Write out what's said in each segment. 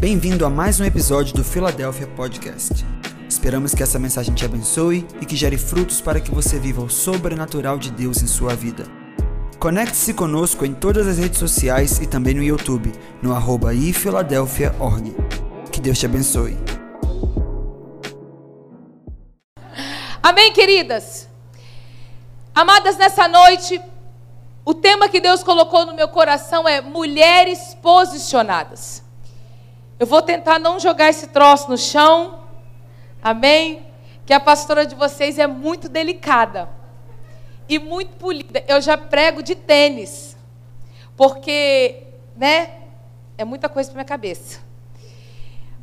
Bem-vindo a mais um episódio do Philadelphia Podcast. Esperamos que essa mensagem te abençoe e que gere frutos para que você viva o sobrenatural de Deus em sua vida. Conecte-se conosco em todas as redes sociais e também no YouTube, no arroba ifiladelphia.org. Que Deus te abençoe. Amém, queridas? Amadas, nessa noite, o tema que Deus colocou no meu coração é mulheres posicionadas. Eu vou tentar não jogar esse troço no chão. Amém? Que a pastora de vocês é muito delicada e muito polida. Eu já prego de tênis. Porque, né? É muita coisa para minha cabeça.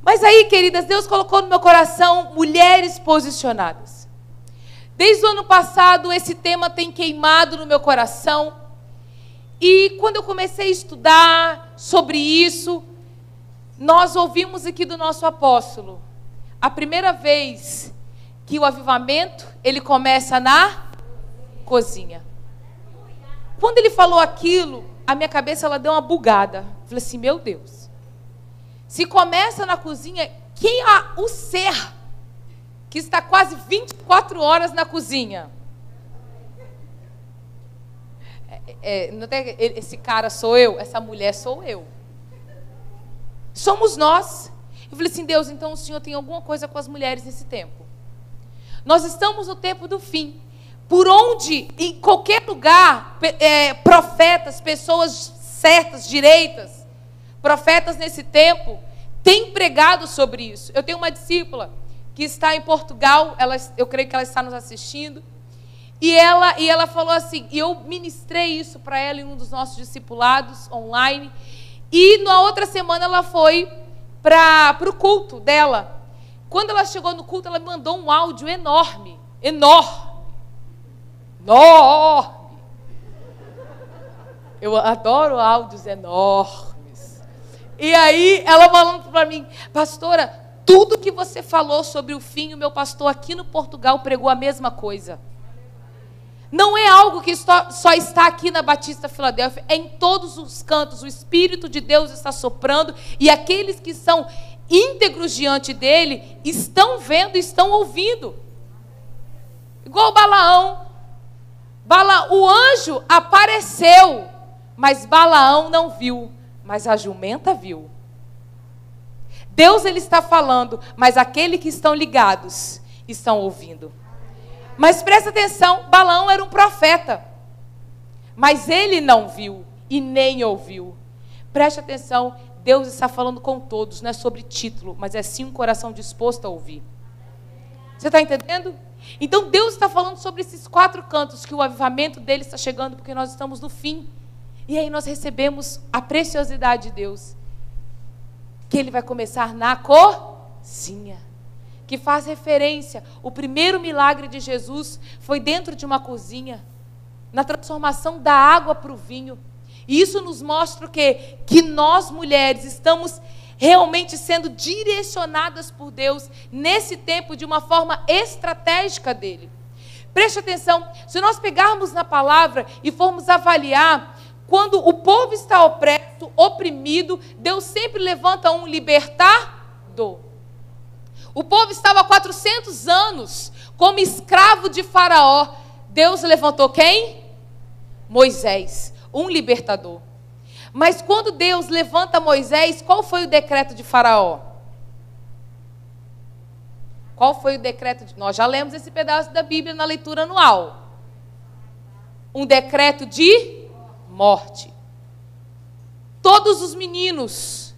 Mas aí, queridas, Deus colocou no meu coração mulheres posicionadas. Desde o ano passado, esse tema tem queimado no meu coração. E quando eu comecei a estudar sobre isso, nós ouvimos aqui do nosso apóstolo, a primeira vez que o avivamento, ele começa na cozinha. Quando ele falou aquilo, a minha cabeça ela deu uma bugada. Eu falei assim, meu Deus. Se começa na cozinha, quem é o ser que está quase 24 horas na cozinha? É, é, esse cara sou eu, essa mulher sou eu. Somos nós. Eu falei assim, Deus, então o Senhor tem alguma coisa com as mulheres nesse tempo. Nós estamos no tempo do fim. Por onde, em qualquer lugar, é, profetas, pessoas certas, direitas, profetas nesse tempo, têm pregado sobre isso. Eu tenho uma discípula que está em Portugal, ela, eu creio que ela está nos assistindo, e ela, e ela falou assim, e eu ministrei isso para ela em um dos nossos discipulados online, e na outra semana ela foi para o culto dela. Quando ela chegou no culto, ela me mandou um áudio enorme, enorme. Enorme. Eu adoro áudios enormes. E aí ela falando para mim, pastora, tudo que você falou sobre o fim, o meu pastor aqui no Portugal pregou a mesma coisa. Não é algo que só está aqui na Batista Filadélfia, é em todos os cantos. O Espírito de Deus está soprando e aqueles que são íntegros diante dele estão vendo, estão ouvindo. Igual Balaão. Bala, o anjo apareceu, mas Balaão não viu, mas a jumenta viu. Deus ele está falando, mas aqueles que estão ligados estão ouvindo. Mas presta atenção, Balaão era um profeta. Mas ele não viu e nem ouviu. Preste atenção, Deus está falando com todos, não é sobre título, mas é sim um coração disposto a ouvir. Você está entendendo? Então Deus está falando sobre esses quatro cantos, que o avivamento dele está chegando, porque nós estamos no fim. E aí nós recebemos a preciosidade de Deus. Que ele vai começar na cozinha que faz referência. O primeiro milagre de Jesus foi dentro de uma cozinha, na transformação da água para o vinho. E isso nos mostra o quê? Que nós mulheres estamos realmente sendo direcionadas por Deus nesse tempo de uma forma estratégica dele. Preste atenção, se nós pegarmos na palavra e formos avaliar, quando o povo está opresso, oprimido, Deus sempre levanta um libertador. O povo estava há 400 anos como escravo de Faraó. Deus levantou quem? Moisés, um libertador. Mas quando Deus levanta Moisés, qual foi o decreto de Faraó? Qual foi o decreto de. Nós já lemos esse pedaço da Bíblia na leitura anual. Um decreto de morte. Todos os meninos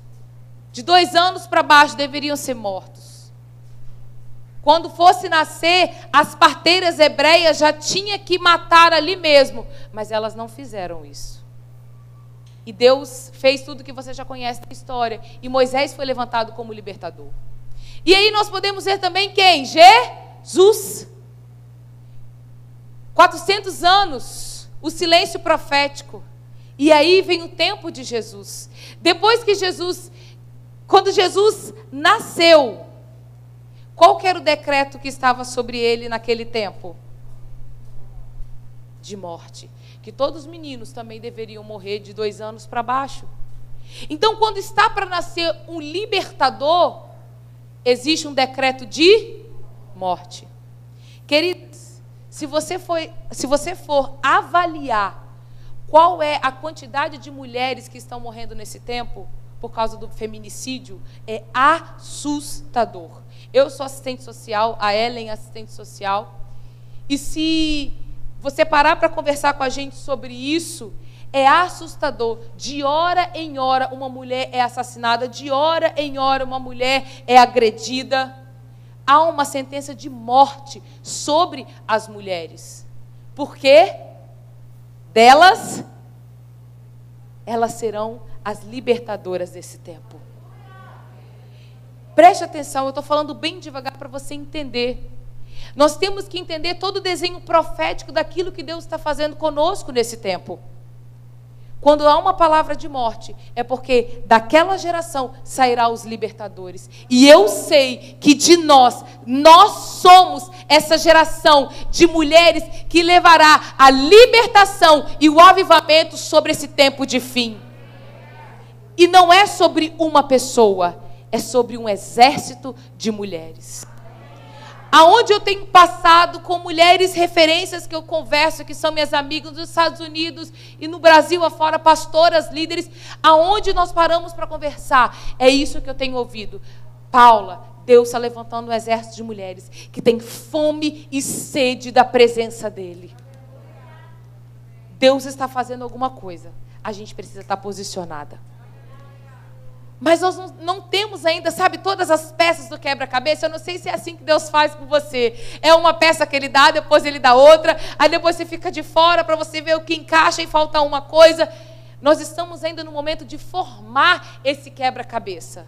de dois anos para baixo deveriam ser mortos. Quando fosse nascer, as parteiras hebreias já tinha que matar ali mesmo, mas elas não fizeram isso. E Deus fez tudo que você já conhece da história, e Moisés foi levantado como libertador. E aí nós podemos ver também quem? Jesus. 400 anos, o silêncio profético. E aí vem o tempo de Jesus. Depois que Jesus, quando Jesus nasceu, qual era o decreto que estava sobre ele naquele tempo? De morte. Que todos os meninos também deveriam morrer de dois anos para baixo. Então, quando está para nascer um libertador, existe um decreto de morte. Queridos, se você for, se você for avaliar qual é a quantidade de mulheres que estão morrendo nesse tempo por causa do feminicídio, é assustador. Eu sou assistente social, a Ellen é assistente social. E se você parar para conversar com a gente sobre isso, é assustador. De hora em hora, uma mulher é assassinada, de hora em hora, uma mulher é agredida. Há uma sentença de morte sobre as mulheres. Por quê? Delas, elas serão as libertadoras desse tempo. Preste atenção, eu estou falando bem devagar para você entender. Nós temos que entender todo o desenho profético daquilo que Deus está fazendo conosco nesse tempo. Quando há uma palavra de morte, é porque daquela geração sairá os libertadores. E eu sei que de nós, nós somos essa geração de mulheres que levará a libertação e o avivamento sobre esse tempo de fim. E não é sobre uma pessoa, é sobre um exército de mulheres aonde eu tenho passado com mulheres referências que eu converso, que são minhas amigas nos Estados Unidos e no Brasil afora, pastoras, líderes, aonde nós paramos para conversar, é isso que eu tenho ouvido. Paula, Deus está levantando um exército de mulheres que tem fome e sede da presença dEle. Deus está fazendo alguma coisa. A gente precisa estar posicionada. Mas nós não, não, temos ainda, sabe, todas as peças do quebra-cabeça. Eu não sei se é assim que Deus faz com você. É uma peça que Ele dá, depois Ele dá outra, aí depois você fica de fora para você ver o que encaixa e falta uma coisa. Nós estamos ainda no momento de formar esse quebra-cabeça.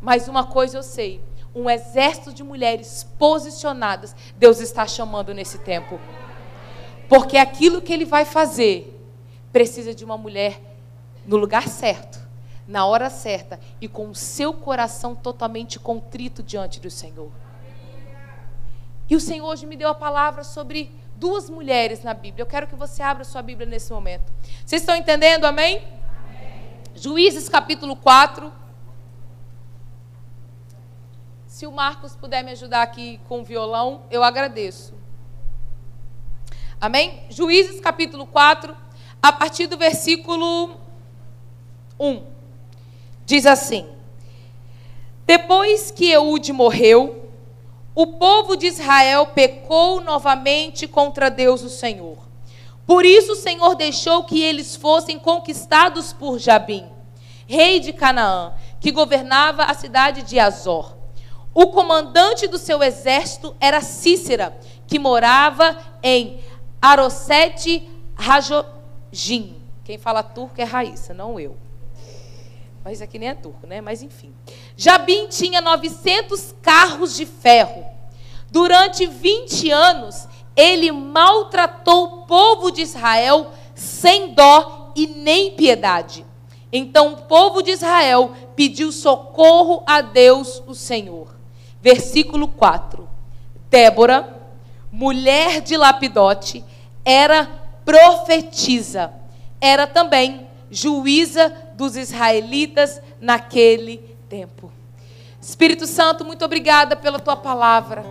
Mas uma coisa eu sei: um exército de mulheres posicionadas, Deus está chamando nesse tempo. Porque aquilo que Ele vai fazer precisa de uma mulher no lugar certo na hora certa e com o seu coração totalmente contrito diante do Senhor. E o Senhor hoje me deu a palavra sobre duas mulheres na Bíblia. Eu quero que você abra sua Bíblia nesse momento. Vocês estão entendendo? Amém? Amém. Juízes capítulo 4. Se o Marcos puder me ajudar aqui com o violão, eu agradeço. Amém? Juízes capítulo 4, a partir do versículo 1. Diz assim: Depois que Eude morreu, o povo de Israel pecou novamente contra Deus o Senhor. Por isso o Senhor deixou que eles fossem conquistados por Jabim, rei de Canaã, que governava a cidade de Azor. O comandante do seu exército era Cícera, que morava em Arosete Rajojim. Quem fala turco é Raíssa, não eu. Mas aqui nem é turco, né? Mas enfim. Jabim tinha 900 carros de ferro. Durante 20 anos, ele maltratou o povo de Israel sem dó e nem piedade. Então o povo de Israel pediu socorro a Deus, o Senhor. Versículo 4. Débora, mulher de Lapidote, era profetisa. Era também juíza dos israelitas naquele tempo. Espírito Santo, muito obrigada pela tua palavra,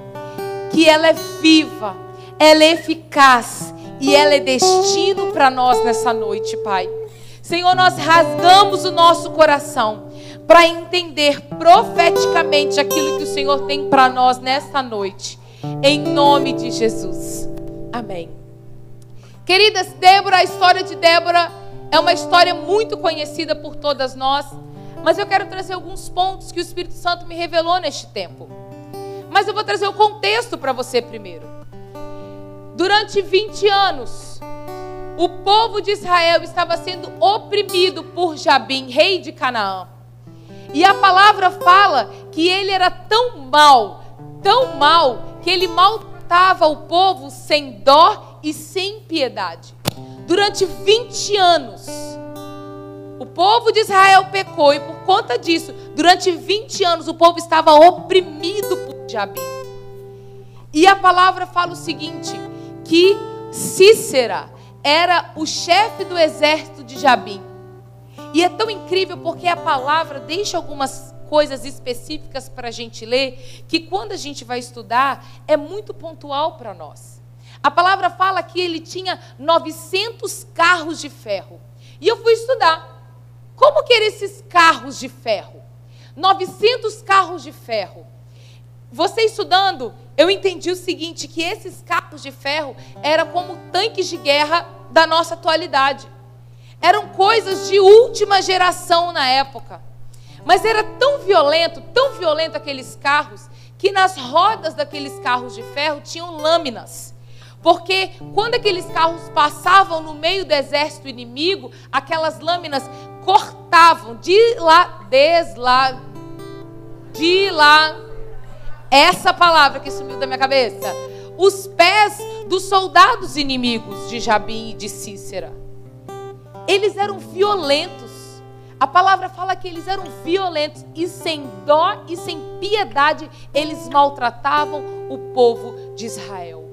que ela é viva, ela é eficaz e ela é destino para nós nessa noite, Pai. Senhor, nós rasgamos o nosso coração para entender profeticamente aquilo que o Senhor tem para nós nesta noite, em nome de Jesus. Amém. Queridas, Débora, a história de Débora é uma história muito conhecida por todas nós, mas eu quero trazer alguns pontos que o Espírito Santo me revelou neste tempo. Mas eu vou trazer o contexto para você primeiro. Durante 20 anos, o povo de Israel estava sendo oprimido por Jabim, rei de Canaã. E a palavra fala que ele era tão mal, tão mal, que ele maltratava o povo sem dó e sem piedade durante 20 anos. O povo de Israel pecou e por conta disso, durante 20 anos o povo estava oprimido por Jabim. E a palavra fala o seguinte, que Cícera era o chefe do exército de Jabim. E é tão incrível porque a palavra deixa algumas coisas específicas para a gente ler, que quando a gente vai estudar, é muito pontual para nós. A palavra fala que ele tinha 900 carros de ferro. E eu fui estudar. Como que eram esses carros de ferro? 900 carros de ferro. Você estudando, eu entendi o seguinte, que esses carros de ferro eram como tanques de guerra da nossa atualidade. Eram coisas de última geração na época. Mas era tão violento, tão violento aqueles carros, que nas rodas daqueles carros de ferro tinham lâminas. Porque quando aqueles carros passavam no meio do exército inimigo, aquelas lâminas cortavam de lá, desla, de lá, essa palavra que sumiu da minha cabeça, os pés dos soldados inimigos de Jabim e de Cícera. Eles eram violentos. A palavra fala que eles eram violentos e sem dó e sem piedade eles maltratavam o povo de Israel.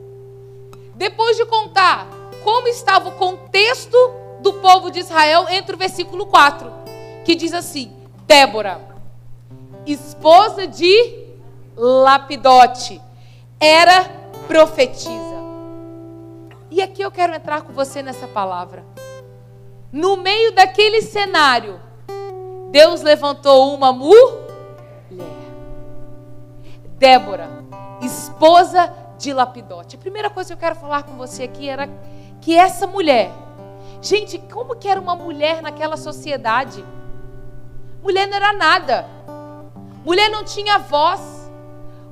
Depois de contar como estava o contexto do povo de Israel, entre o versículo 4, que diz assim: Débora, esposa de Lapidote, era profetisa. E aqui eu quero entrar com você nessa palavra. No meio daquele cenário, Deus levantou uma mulher. Débora, esposa de Lapidote. A primeira coisa que eu quero falar com você aqui era que essa mulher, gente, como que era uma mulher naquela sociedade? Mulher não era nada. Mulher não tinha voz.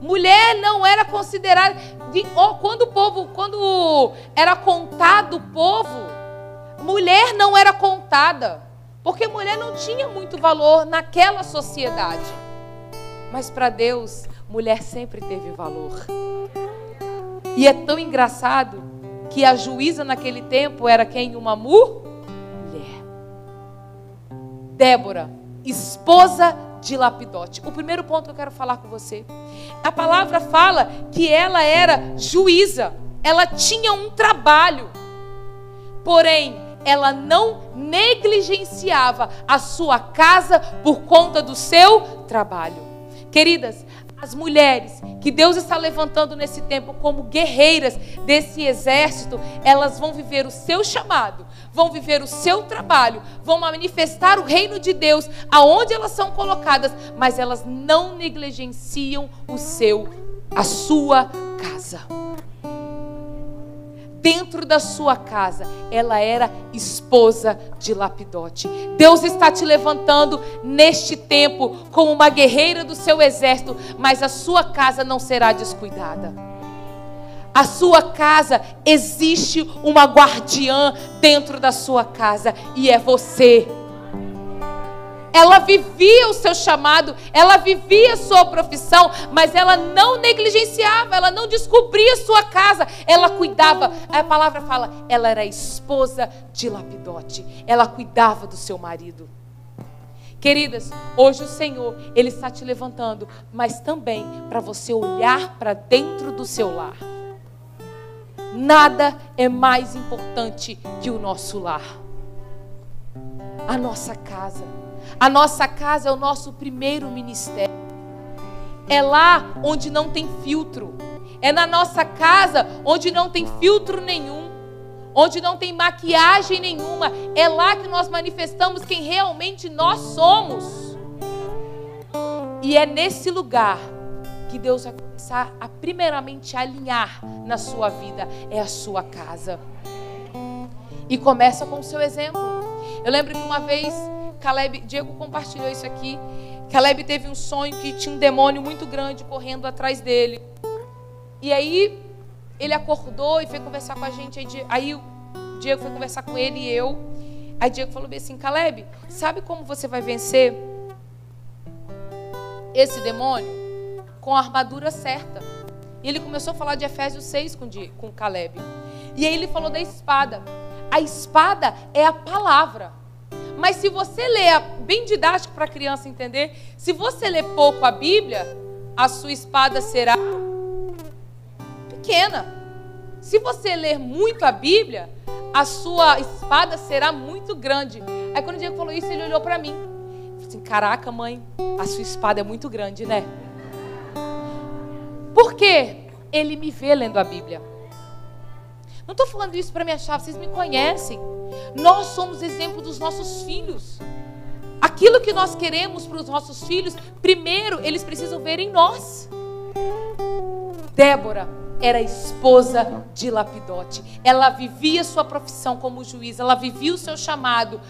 Mulher não era considerada. De, oh, quando o povo, quando era contado o povo, mulher não era contada. Porque mulher não tinha muito valor naquela sociedade. Mas para Deus, mulher sempre teve valor. E é tão engraçado que a juíza naquele tempo era quem? Uma mulher. Débora, esposa de Lapidote. O primeiro ponto que eu quero falar com você. A palavra fala que ela era juíza. Ela tinha um trabalho. Porém, ela não negligenciava a sua casa por conta do seu trabalho. Queridas, as mulheres que Deus está levantando nesse tempo como guerreiras desse exército, elas vão viver o seu chamado, vão viver o seu trabalho, vão manifestar o reino de Deus aonde elas são colocadas, mas elas não negligenciam o seu, a sua casa dentro da sua casa, ela era esposa de Lapidote. Deus está te levantando neste tempo como uma guerreira do seu exército, mas a sua casa não será descuidada. A sua casa existe uma guardiã dentro da sua casa e é você ela vivia o seu chamado, ela vivia a sua profissão, mas ela não negligenciava, ela não descobria sua casa, ela cuidava. A palavra fala, ela era esposa de Lapidote, ela cuidava do seu marido. Queridas, hoje o Senhor, Ele está te levantando, mas também para você olhar para dentro do seu lar. Nada é mais importante que o nosso lar, a nossa casa. A nossa casa é o nosso primeiro ministério. É lá onde não tem filtro. É na nossa casa onde não tem filtro nenhum. Onde não tem maquiagem nenhuma. É lá que nós manifestamos quem realmente nós somos. E é nesse lugar que Deus vai começar a primeiramente alinhar na sua vida. É a sua casa. E começa com o seu exemplo. Eu lembro que uma vez Caleb, Diego compartilhou isso aqui. Caleb teve um sonho que tinha um demônio muito grande correndo atrás dele. E aí ele acordou e foi conversar com a gente. Aí, o Diego foi conversar com ele e eu. Aí Diego falou bem assim: Caleb, sabe como você vai vencer esse demônio? Com a armadura certa. E ele começou a falar de Efésios 6 com, com Caleb. E aí ele falou da espada. A espada é a palavra. Mas se você lê, bem didático para a criança entender, se você lê pouco a Bíblia, a sua espada será pequena. Se você ler muito a Bíblia, a sua espada será muito grande. Aí quando o Diego falou isso, ele olhou para mim. Falei assim: Caraca, mãe, a sua espada é muito grande, né? Por quê? Ele me vê lendo a Bíblia. Não estou falando isso para me achar, vocês me conhecem. Nós somos exemplo dos nossos filhos. Aquilo que nós queremos para os nossos filhos, primeiro eles precisam ver em nós. Débora era esposa de Lapidote. Ela vivia sua profissão como juíza, ela vivia o seu chamado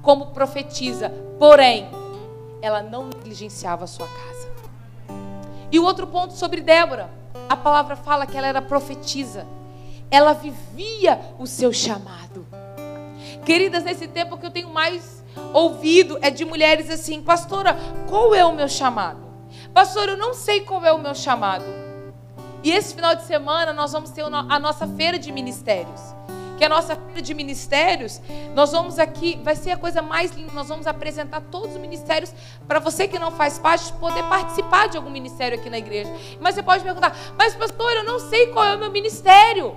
como profetisa. Porém, ela não negligenciava a sua casa. E o outro ponto sobre Débora, a palavra fala que ela era profetisa. Ela vivia o seu chamado. Queridas, nesse tempo que eu tenho mais ouvido é de mulheres assim, pastora, qual é o meu chamado? Pastor, eu não sei qual é o meu chamado. E esse final de semana nós vamos ter a nossa feira de ministérios. Que a nossa feira de ministérios, nós vamos aqui, vai ser a coisa mais linda, nós vamos apresentar todos os ministérios para você que não faz parte poder participar de algum ministério aqui na igreja. Mas você pode perguntar: "Mas pastor, eu não sei qual é o meu ministério.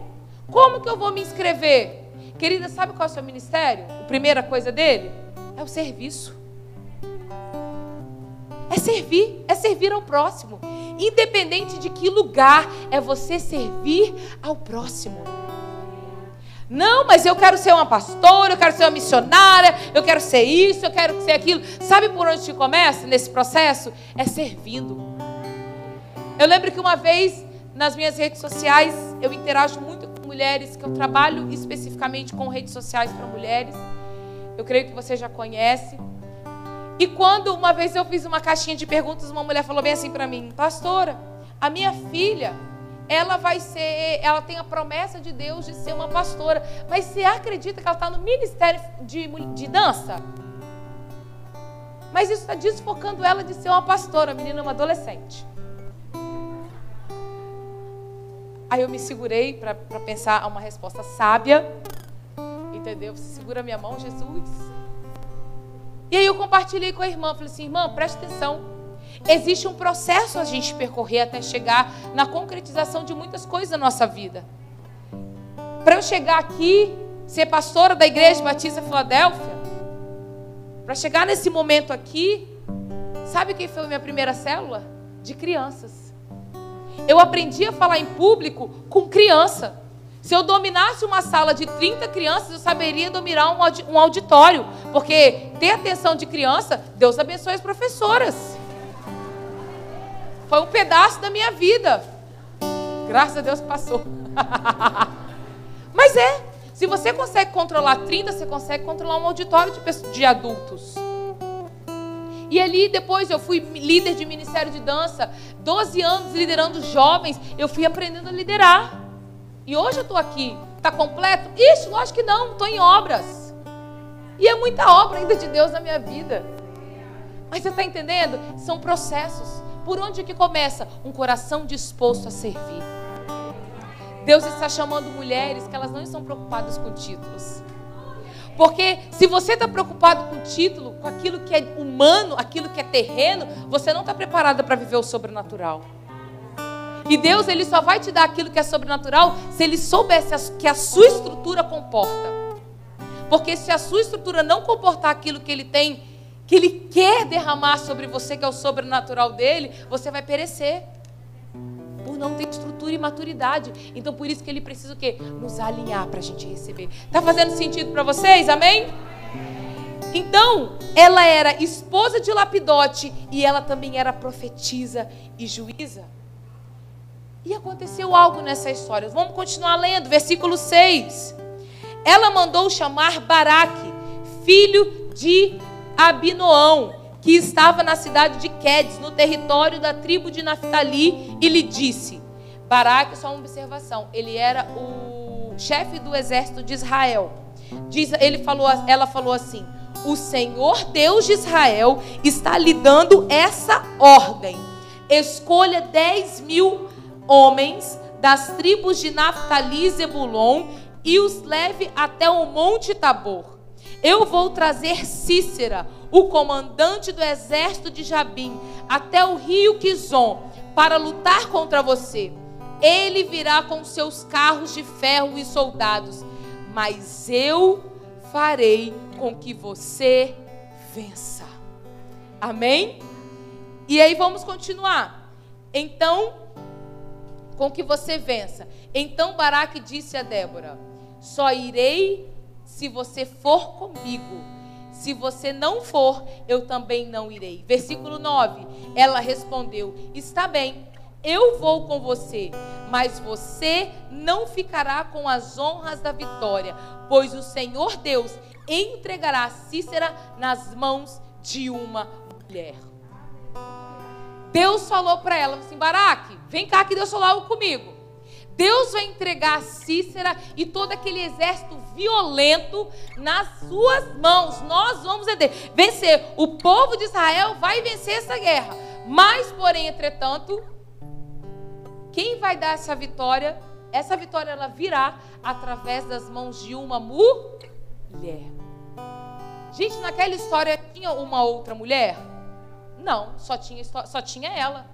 Como que eu vou me inscrever?" Querida, sabe qual é o seu ministério? A primeira coisa dele é o serviço. É servir, é servir ao próximo. Independente de que lugar, é você servir ao próximo. Não, mas eu quero ser uma pastora, eu quero ser uma missionária, eu quero ser isso, eu quero ser aquilo. Sabe por onde começa nesse processo? É servindo. Eu lembro que uma vez nas minhas redes sociais eu interajo muito mulheres, que eu trabalho especificamente com redes sociais para mulheres. Eu creio que você já conhece. E quando uma vez eu fiz uma caixinha de perguntas, uma mulher falou bem assim para mim: Pastora, a minha filha, ela vai ser, ela tem a promessa de Deus de ser uma pastora, mas você acredita que ela está no ministério de, de dança? Mas isso está desfocando ela de ser uma pastora, a menina é uma adolescente. Aí eu me segurei para pensar uma resposta sábia. Entendeu? Você segura minha mão, Jesus. E aí eu compartilhei com a irmã, falei assim, irmã, preste atenção. Existe um processo a gente percorrer até chegar na concretização de muitas coisas na nossa vida. Para eu chegar aqui, ser pastora da Igreja Batista Filadélfia, para chegar nesse momento aqui, sabe quem foi a minha primeira célula? De crianças. Eu aprendi a falar em público com criança. Se eu dominasse uma sala de 30 crianças, eu saberia dominar um auditório. Porque ter atenção de criança, Deus abençoe as professoras. Foi um pedaço da minha vida. Graças a Deus passou. Mas é. Se você consegue controlar 30, você consegue controlar um auditório de, de adultos. E ali depois eu fui líder de ministério de dança, 12 anos liderando jovens, eu fui aprendendo a liderar. E hoje eu estou aqui. Está completo? Isso, lógico que não. Estou em obras. E é muita obra ainda de Deus na minha vida. Mas você está entendendo? São processos. Por onde que começa? Um coração disposto a servir. Deus está chamando mulheres que elas não estão preocupadas com títulos. Porque se você está preocupado com título, com aquilo que é humano, aquilo que é terreno, você não está preparada para viver o sobrenatural. E Deus, ele só vai te dar aquilo que é sobrenatural se ele soubesse que a sua estrutura comporta. Porque se a sua estrutura não comportar aquilo que ele tem, que ele quer derramar sobre você, que é o sobrenatural dele, você vai perecer. Por não ter estrutura e maturidade. Então por isso que ele precisa o quê? Nos alinhar para a gente receber. Tá fazendo sentido para vocês? Amém? Então, ela era esposa de Lapidote e ela também era profetisa e juíza. E aconteceu algo nessa história. Vamos continuar lendo, versículo 6. Ela mandou chamar Baraque, filho de Abinoão, que estava na cidade de Quedes, no território da tribo de Naphtali, e lhe disse: Baraque, só uma observação, ele era o chefe do exército de Israel. Diz, ele falou, ela falou assim: O Senhor Deus de Israel está lhe dando essa ordem. Escolha 10 mil homens das tribos de Naphtali e Zebulon e os leve até o monte Tabor. Eu vou trazer Cícera, o comandante do exército de Jabim, até o rio Quizon, para lutar contra você. Ele virá com seus carros de ferro e soldados, mas eu farei com que você vença. Amém? E aí vamos continuar. Então, com que você vença. Então Baraque disse a Débora: Só irei se você for comigo. Se você não for, eu também não irei. Versículo 9. Ela respondeu: Está bem, eu vou com você, mas você não ficará com as honras da vitória, pois o Senhor Deus entregará Cícera nas mãos de uma mulher. Deus falou para ela assim: Baraque, vem cá que Deus falou comigo. Deus vai entregar Cícera e todo aquele exército violento nas suas mãos. Nós vamos vencer. O povo de Israel vai vencer essa guerra. Mas, porém, entretanto, quem vai dar essa vitória? Essa vitória ela virá através das mãos de uma mulher. Gente, naquela história tinha uma outra mulher? Não, só tinha, só tinha ela.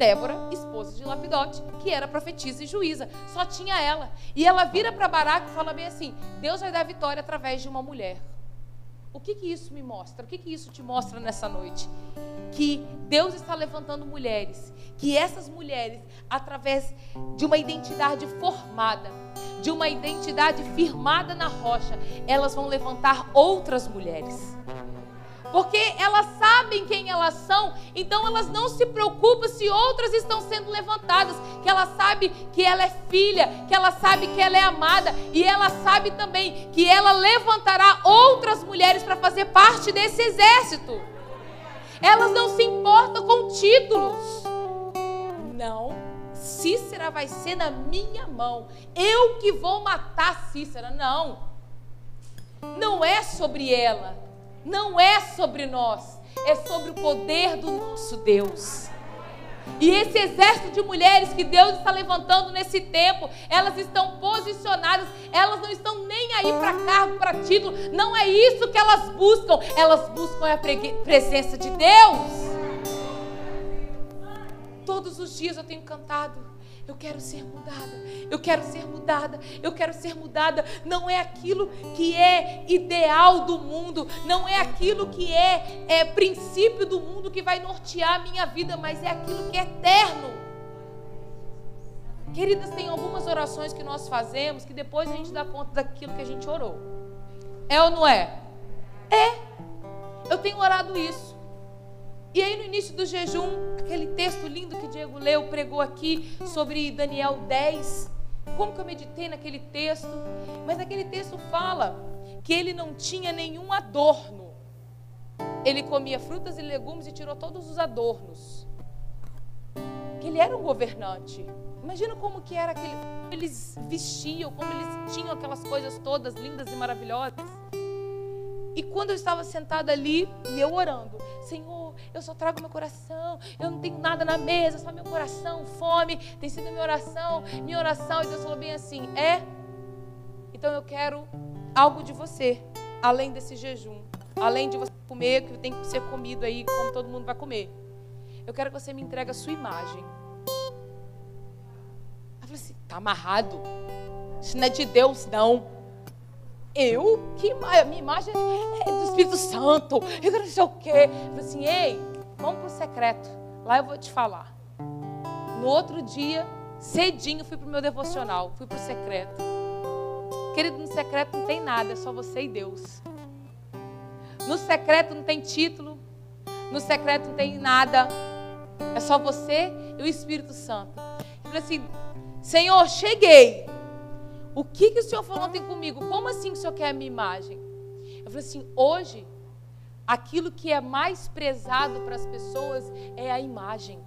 Débora, esposa de Lapidote, que era profetisa e juíza. Só tinha ela. E ela vira para Baraque e fala bem assim: Deus vai dar vitória através de uma mulher. O que, que isso me mostra? O que, que isso te mostra nessa noite? Que Deus está levantando mulheres, que essas mulheres, através de uma identidade formada, de uma identidade firmada na rocha, elas vão levantar outras mulheres porque elas sabem quem elas são, então elas não se preocupam se outras estão sendo levantadas, que ela sabe que ela é filha, que ela sabe que ela é amada, e ela sabe também que ela levantará outras mulheres para fazer parte desse exército. Elas não se importam com títulos. Não, Cícera vai ser na minha mão. Eu que vou matar Cícera. Não. Não é sobre ela não é sobre nós, é sobre o poder do nosso Deus. E esse exército de mulheres que Deus está levantando nesse tempo, elas estão posicionadas, elas não estão nem aí para cargo, para título, não é isso que elas buscam, elas buscam a presença de Deus. Todos os dias eu tenho cantado eu quero ser mudada. Eu quero ser mudada. Eu quero ser mudada. Não é aquilo que é ideal do mundo. Não é aquilo que é, é princípio do mundo que vai nortear a minha vida, mas é aquilo que é eterno. Queridas, tem algumas orações que nós fazemos que depois a gente dá conta daquilo que a gente orou. É ou não é? É. Eu tenho orado isso. E aí no início do jejum, aquele texto lindo que Diego leu, pregou aqui sobre Daniel 10. Como que eu meditei naquele texto? Mas aquele texto fala que ele não tinha nenhum adorno. Ele comia frutas e legumes e tirou todos os adornos. Que ele era um governante. Imagina como que era aquele, como eles vestiam, como eles tinham aquelas coisas todas lindas e maravilhosas. E quando eu estava sentada ali e eu orando, Senhor, eu só trago meu coração, eu não tenho nada na mesa, só meu coração, fome, tem sido minha oração, minha oração. E Deus falou bem assim: é? Então eu quero algo de você, além desse jejum, além de você comer, que tem que ser comido aí, como todo mundo vai comer. Eu quero que você me entregue a sua imagem. Eu falei assim: tá amarrado? Isso não é de Deus, não. Eu? Que a minha imagem é do Espírito Santo. Eu não sei o quê. Eu falei assim, ei, vamos para o secreto. Lá eu vou te falar. No outro dia, cedinho, fui para o meu devocional. Fui para o secreto. Querido, no secreto não tem nada, é só você e Deus. No secreto não tem título. No secreto não tem nada. É só você e o Espírito Santo. Eu falei assim, Senhor, cheguei. O que, que o Senhor falou ontem comigo? Como assim o Senhor quer a minha imagem? Eu falei assim: hoje, aquilo que é mais prezado para as pessoas é a imagem.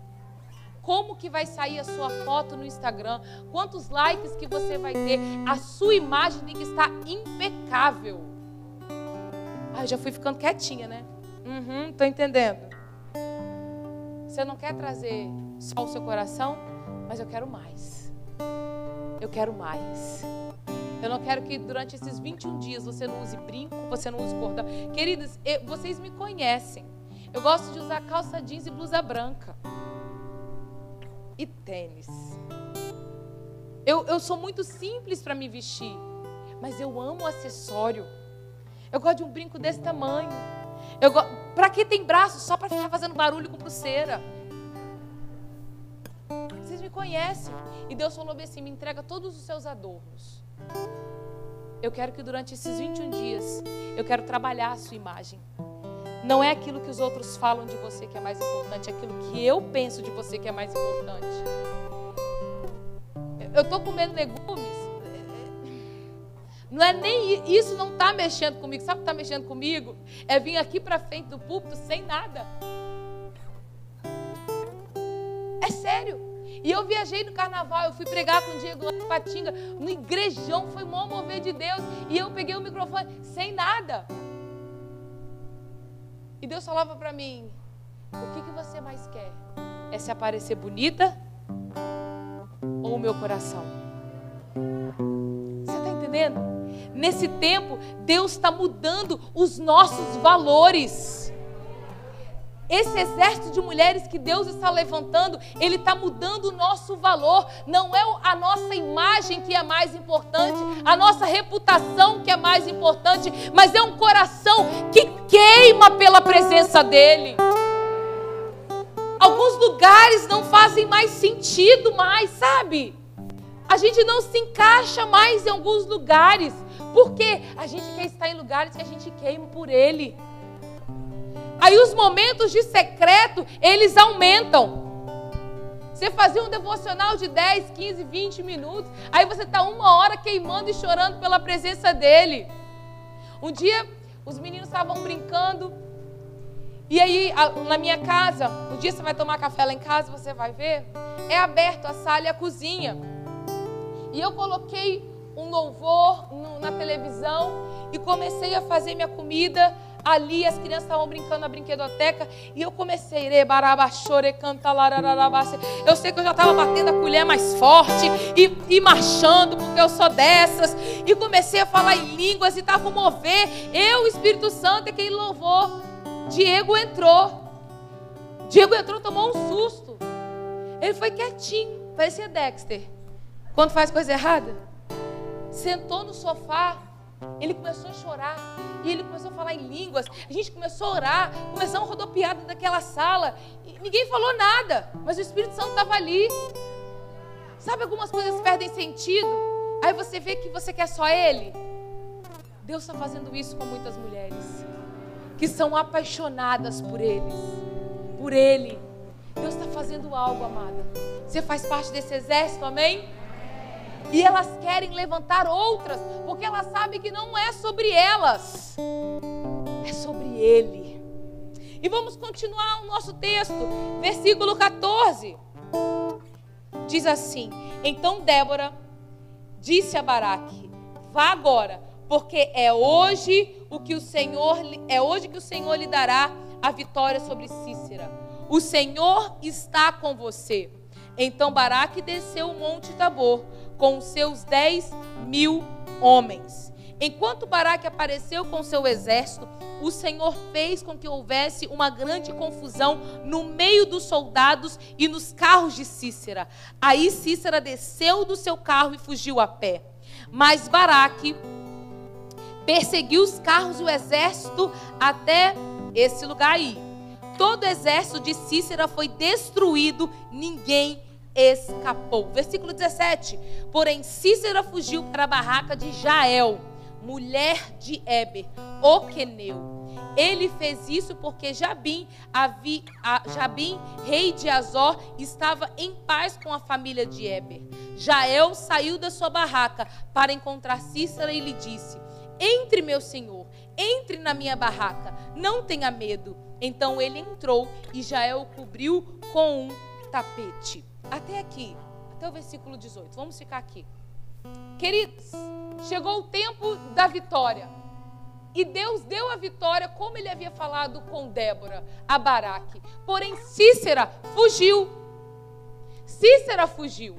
Como que vai sair a sua foto no Instagram? Quantos likes que você vai ter? A sua imagem tem que estar impecável. Ah, já fui ficando quietinha, né? Uhum, tô entendendo. Você não quer trazer só o seu coração, mas eu quero mais. Eu quero mais. Eu não quero que durante esses 21 dias você não use brinco, você não use cordão. Queridos, eu, vocês me conhecem. Eu gosto de usar calça jeans e blusa branca. E tênis. Eu, eu sou muito simples para me vestir. Mas eu amo acessório. Eu gosto de um brinco desse tamanho. Eu go... Pra que tem braço? Só para ficar fazendo barulho com pulseira. Conhecem. E Deus falou assim: me entrega todos os seus adornos. Eu quero que durante esses 21 dias, eu quero trabalhar a sua imagem. Não é aquilo que os outros falam de você que é mais importante, é aquilo que eu penso de você que é mais importante. Eu estou comendo legumes. Não é nem isso não está mexendo comigo. Sabe o que está mexendo comigo? É vir aqui para frente do púlpito sem nada. E eu viajei no carnaval, eu fui pregar com o Diego lá em Patinga, no igrejão, foi mó mover de Deus. E eu peguei o microfone sem nada. E Deus falava para mim: O que, que você mais quer? É se aparecer bonita ou o meu coração? Você está entendendo? Nesse tempo, Deus está mudando os nossos valores. Esse exército de mulheres que Deus está levantando, ele está mudando o nosso valor. Não é a nossa imagem que é mais importante, a nossa reputação que é mais importante, mas é um coração que queima pela presença dEle. Alguns lugares não fazem mais sentido mais, sabe? A gente não se encaixa mais em alguns lugares, porque a gente quer estar em lugares que a gente queima por Ele. Aí os momentos de secreto, eles aumentam. Você fazia um devocional de 10, 15, 20 minutos. Aí você está uma hora queimando e chorando pela presença dele. Um dia, os meninos estavam brincando. E aí, na minha casa, um dia você vai tomar café lá em casa, você vai ver. É aberto a sala e a cozinha. E eu coloquei um louvor na televisão e comecei a fazer minha comida Ali as crianças estavam brincando na brinquedoteca e eu comecei, eu sei que eu já estava batendo a colher mais forte e, e marchando, porque eu sou dessas, e comecei a falar em línguas e estava mover. Eu, o Espírito Santo, é quem louvou. Diego entrou. Diego entrou, tomou um susto. Ele foi quietinho, parecia Dexter. Quando faz coisa errada, sentou no sofá ele começou a chorar e ele começou a falar em línguas. A gente começou a orar, começamos a rodopiar daquela sala. E ninguém falou nada, mas o Espírito Santo estava ali. Sabe algumas coisas perdem sentido? Aí você vê que você quer só Ele. Deus está fazendo isso com muitas mulheres que são apaixonadas por eles, por Ele. Deus está fazendo algo, amada. Você faz parte desse exército, amém? E elas querem levantar outras, porque elas sabem que não é sobre elas, é sobre Ele. E vamos continuar o nosso texto, versículo 14. Diz assim: Então Débora disse a Baraque: Vá agora, porque é hoje o que o Senhor é hoje que o Senhor lhe dará a vitória sobre Cícera. O Senhor está com você. Então Baraque desceu o monte Tabor com seus dez mil homens. Enquanto Baraque apareceu com seu exército, o Senhor fez com que houvesse uma grande confusão no meio dos soldados e nos carros de Cícera. Aí Cícera desceu do seu carro e fugiu a pé. Mas Baraque perseguiu os carros e o exército até esse lugar aí. Todo o exército de Cícera foi destruído, ninguém escapou. Versículo 17. Porém, Cícera fugiu para a barraca de Jael, mulher de Eber, o queneu. Ele fez isso porque Jabim, Jabim, rei de Azor, estava em paz com a família de Eber. Jael saiu da sua barraca para encontrar Cícera e lhe disse: Entre, meu senhor, entre na minha barraca, não tenha medo. Então ele entrou e Jael o cobriu com um tapete. Até aqui, até o versículo 18. Vamos ficar aqui. Queridos, chegou o tempo da vitória. E Deus deu a vitória, como ele havia falado com Débora, a Baraque. Porém, Cícera fugiu. Cícera fugiu.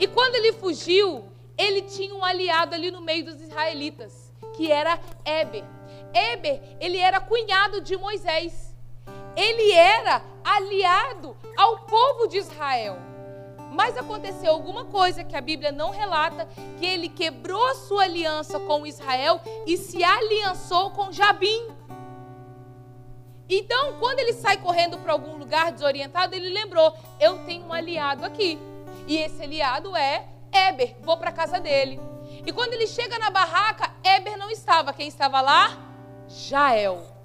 E quando ele fugiu, ele tinha um aliado ali no meio dos israelitas, que era Eber. Eber, ele era cunhado de Moisés. Ele era aliado ao povo de Israel. Mas aconteceu alguma coisa que a Bíblia não relata, que ele quebrou sua aliança com Israel e se aliançou com Jabim. Então, quando ele sai correndo para algum lugar desorientado, ele lembrou: eu tenho um aliado aqui. E esse aliado é Eber. Vou para casa dele. E quando ele chega na barraca, Eber não estava. Quem estava lá? Jael.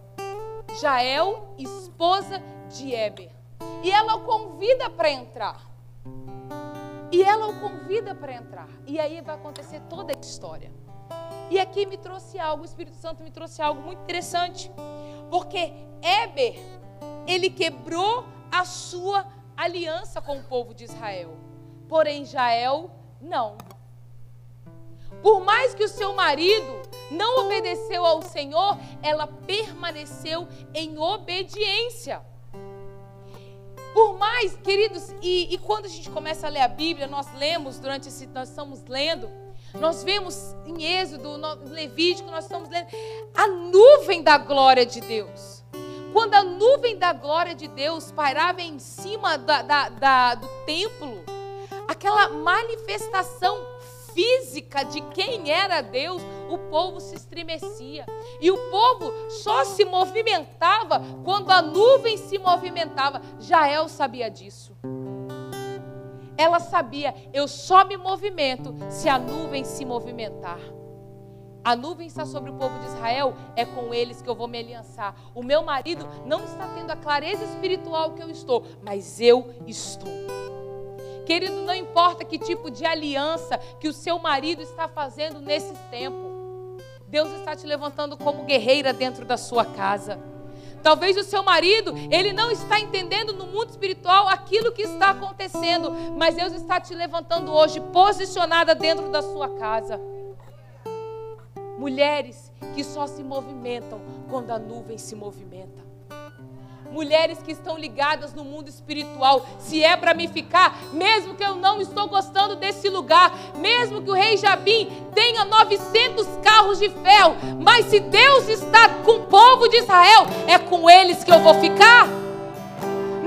Jael, esposa de Eber. E ela o convida para entrar. E ela o convida para entrar. E aí vai acontecer toda a história. E aqui me trouxe algo, o Espírito Santo me trouxe algo muito interessante. Porque Eber, ele quebrou a sua aliança com o povo de Israel. Porém, Jael, não. Por mais que o seu marido não obedeceu ao Senhor, ela permaneceu em obediência. Por mais, queridos, e, e, quando a gente começa a ler a Bíblia, nós lemos durante esse, nós estamos lendo, nós vemos em Êxodo, no Levítico, nós estamos lendo a nuvem da glória de Deus. Quando a nuvem da glória de Deus pairava em cima da, da, da, do templo, aquela manifestação física de quem era Deus, o povo se estremecia. E o povo só se movimentava quando a nuvem se movimentava. Jael sabia disso. Ela sabia, eu só me movimento se a nuvem se movimentar. A nuvem está sobre o povo de Israel, é com eles que eu vou me aliançar. O meu marido não está tendo a clareza espiritual que eu estou, mas eu estou. Querido, não importa que tipo de aliança que o seu marido está fazendo nesse tempo. Deus está te levantando como guerreira dentro da sua casa. Talvez o seu marido, ele não está entendendo no mundo espiritual aquilo que está acontecendo, mas Deus está te levantando hoje posicionada dentro da sua casa. Mulheres que só se movimentam quando a nuvem se movimenta mulheres que estão ligadas no mundo espiritual. Se é para me ficar, mesmo que eu não estou gostando desse lugar, mesmo que o rei Jabim tenha 900 carros de ferro, mas se Deus está com o povo de Israel, é com eles que eu vou ficar.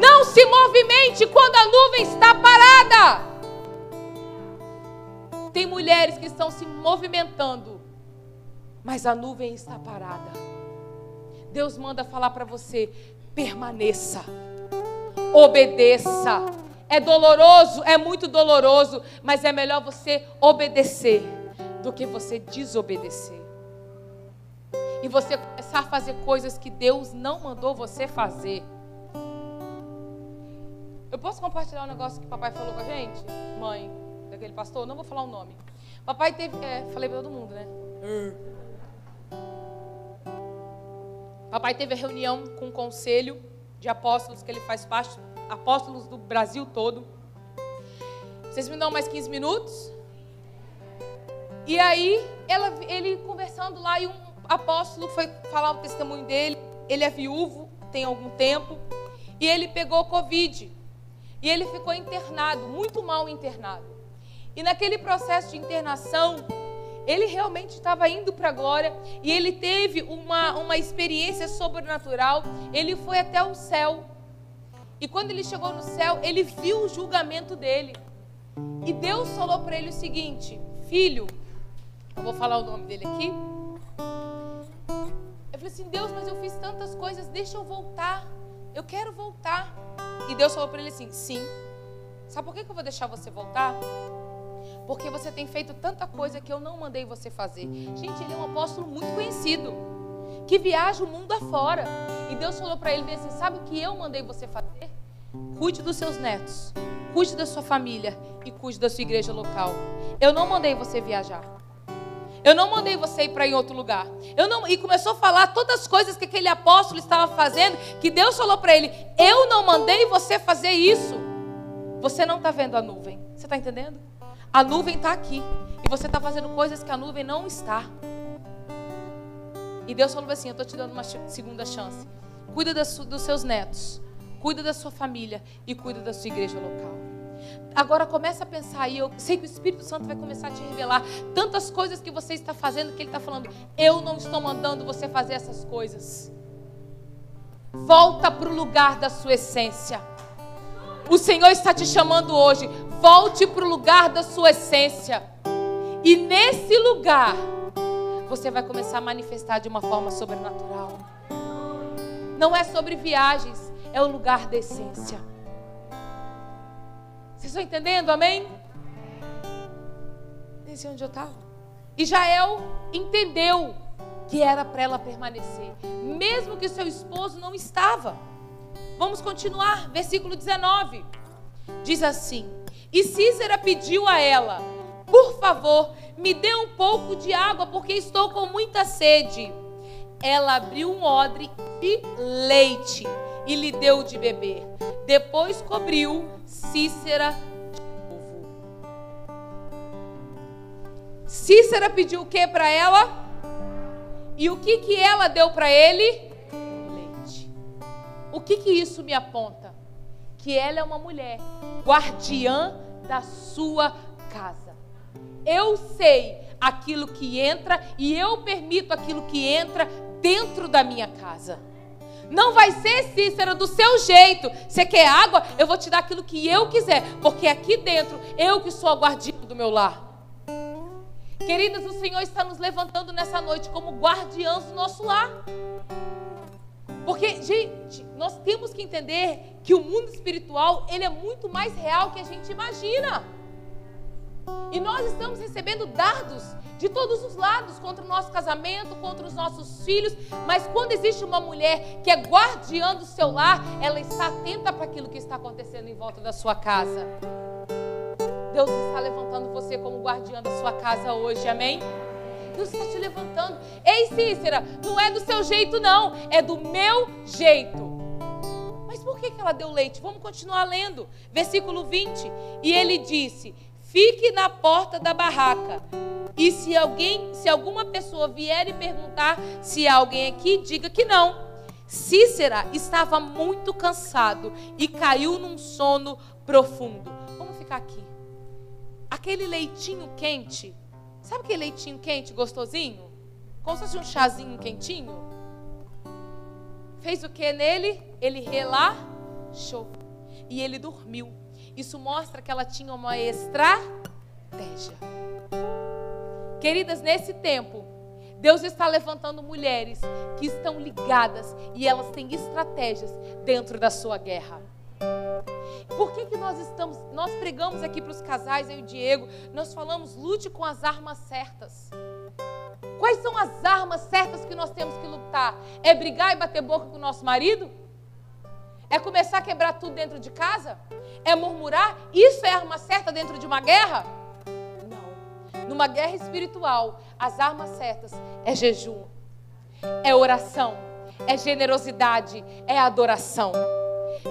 Não se movimente quando a nuvem está parada. Tem mulheres que estão se movimentando, mas a nuvem está parada. Deus manda falar para você: permaneça, obedeça. É doloroso, é muito doloroso, mas é melhor você obedecer do que você desobedecer. E você começar a fazer coisas que Deus não mandou você fazer. Eu posso compartilhar um negócio que papai falou com a gente? Mãe, daquele pastor? Não vou falar o nome. Papai teve. É, falei para todo mundo, né? Papai teve a reunião com o conselho de apóstolos que ele faz parte, apóstolos do Brasil todo. Vocês me dão mais 15 minutos? E aí, ela, ele conversando lá, e um apóstolo foi falar o testemunho dele. Ele é viúvo, tem algum tempo, e ele pegou Covid. E ele ficou internado, muito mal internado. E naquele processo de internação, ele realmente estava indo para a glória e ele teve uma, uma experiência sobrenatural. Ele foi até o céu. E quando ele chegou no céu, ele viu o julgamento dele. E Deus falou para ele o seguinte: Filho, eu vou falar o nome dele aqui. Eu falei assim: Deus, mas eu fiz tantas coisas, deixa eu voltar. Eu quero voltar. E Deus falou para ele assim: Sim. Sabe por que eu vou deixar você voltar? Porque você tem feito tanta coisa que eu não mandei você fazer. Gente, ele é um apóstolo muito conhecido, que viaja o mundo afora. E Deus falou para ele assim: Sabe o que eu mandei você fazer? Cuide dos seus netos, cuide da sua família e cuide da sua igreja local. Eu não mandei você viajar. Eu não mandei você ir para outro lugar. Eu não e começou a falar todas as coisas que aquele apóstolo estava fazendo, que Deus falou para ele: Eu não mandei você fazer isso. Você não está vendo a nuvem. Você está entendendo? A nuvem está aqui. E você está fazendo coisas que a nuvem não está. E Deus falou assim: Eu estou te dando uma segunda chance. Cuida dos seus netos. Cuida da sua família. E cuida da sua igreja local. Agora começa a pensar aí, eu sei que o Espírito Santo vai começar a te revelar tantas coisas que você está fazendo que ele está falando, eu não estou mandando você fazer essas coisas. Volta para o lugar da sua essência. O Senhor está te chamando hoje. Volte para o lugar da sua essência. E nesse lugar, você vai começar a manifestar de uma forma sobrenatural. Não é sobre viagens, é o lugar da essência. Vocês estão entendendo? Amém? Nem sei onde eu estava. E Jael entendeu que era para ela permanecer, mesmo que seu esposo não estava. Vamos continuar, versículo 19. Diz assim: E Cícera pediu a ela: Por favor, me dê um pouco de água, porque estou com muita sede. Ela abriu um odre de leite e lhe deu de beber. Depois cobriu Cícera de novo. Cícera pediu o que para ela? E o que, que ela deu para ele? Leite. O que, que isso me aponta? Que ela é uma mulher guardiã da sua casa. Eu sei aquilo que entra e eu permito aquilo que entra dentro da minha casa. Não vai ser, Cícera, do seu jeito. Você quer água? Eu vou te dar aquilo que eu quiser. Porque aqui dentro, eu que sou a guardiã do meu lar. Queridas, o Senhor está nos levantando nessa noite como guardiãs do nosso lar. Porque, gente, nós temos que entender que o mundo espiritual, ele é muito mais real que a gente imagina. E nós estamos recebendo dardos de todos os lados contra o nosso casamento, contra os nossos filhos. Mas quando existe uma mulher que é guardiã do seu lar, ela está atenta para aquilo que está acontecendo em volta da sua casa. Deus está levantando você como guardiã da sua casa hoje, amém? Deus está te levantando. Ei, Cícera, não é do seu jeito, não, é do meu jeito. Mas por que ela deu leite? Vamos continuar lendo. Versículo 20. E ele disse: Fique na porta da barraca. E se alguém, se alguma pessoa vier e perguntar se há alguém aqui, diga que não. Cícera estava muito cansado e caiu num sono profundo. Vamos ficar aqui. Aquele leitinho quente, sabe aquele leitinho quente gostosinho? Como se fosse um chazinho quentinho? Fez o que nele? Ele relaxou e ele dormiu. Isso mostra que ela tinha uma estratégia. Queridas, nesse tempo, Deus está levantando mulheres que estão ligadas e elas têm estratégias dentro da sua guerra. Por que, que nós estamos, nós pregamos aqui para os casais, eu e o Diego, nós falamos lute com as armas certas. Quais são as armas certas que nós temos que lutar? É brigar e bater boca com o nosso marido? É começar a quebrar tudo dentro de casa? É murmurar? Isso é arma certa dentro de uma guerra? Não. Numa guerra espiritual, as armas certas é jejum, é oração, é generosidade, é adoração.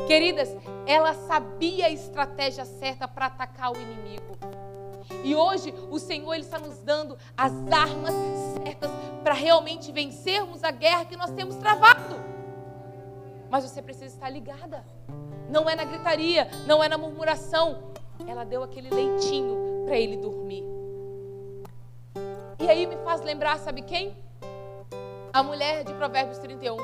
Queridas, ela sabia a estratégia certa para atacar o inimigo. E hoje o Senhor ele está nos dando as armas certas para realmente vencermos a guerra que nós temos travado. Mas você precisa estar ligada. Não é na gritaria, não é na murmuração. Ela deu aquele leitinho para ele dormir. E aí me faz lembrar, sabe quem? A mulher de Provérbios 31.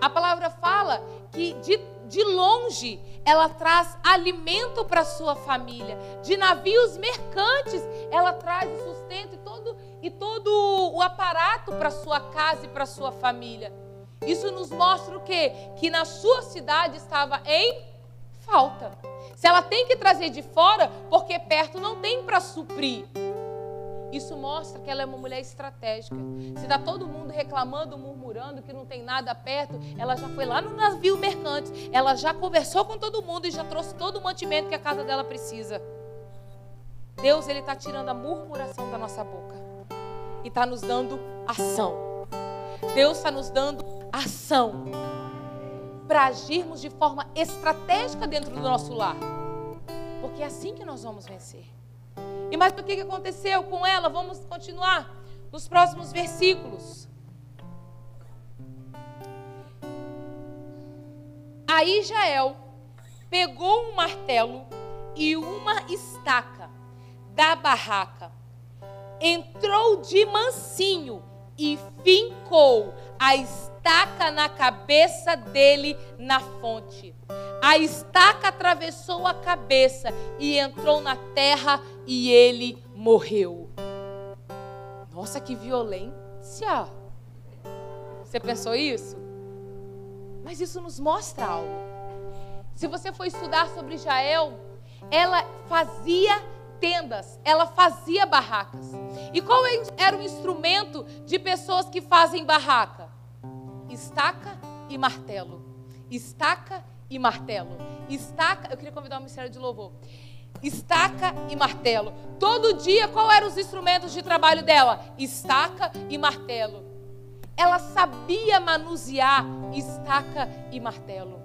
A palavra fala que de, de longe ela traz alimento para sua família. De navios mercantes ela traz o sustento e todo, e todo o aparato para sua casa e para sua família. Isso nos mostra o quê? Que na sua cidade estava em falta. Se ela tem que trazer de fora, porque perto não tem para suprir. Isso mostra que ela é uma mulher estratégica. Se está todo mundo reclamando, murmurando que não tem nada perto, ela já foi lá no navio mercante, ela já conversou com todo mundo e já trouxe todo o mantimento que a casa dela precisa. Deus ele está tirando a murmuração da nossa boca e está nos dando ação. Deus está nos dando ação para agirmos de forma estratégica dentro do nosso lar. Porque é assim que nós vamos vencer. E mais o que aconteceu com ela? Vamos continuar nos próximos versículos. Aí Jael pegou um martelo e uma estaca da barraca, entrou de mansinho e fincou a estaca na cabeça dele na fonte. A estaca atravessou a cabeça e entrou na terra e ele morreu. Nossa, que violência! Você pensou isso? Mas isso nos mostra algo. Se você for estudar sobre Israel, ela fazia tendas, ela fazia barracas. E qual é, era o instrumento de pessoas que fazem barraca? Estaca e martelo. Estaca e martelo. Estaca, eu queria convidar o ministério de louvor. Estaca e martelo. Todo dia, qual eram os instrumentos de trabalho dela? Estaca e martelo. Ela sabia manusear estaca e martelo.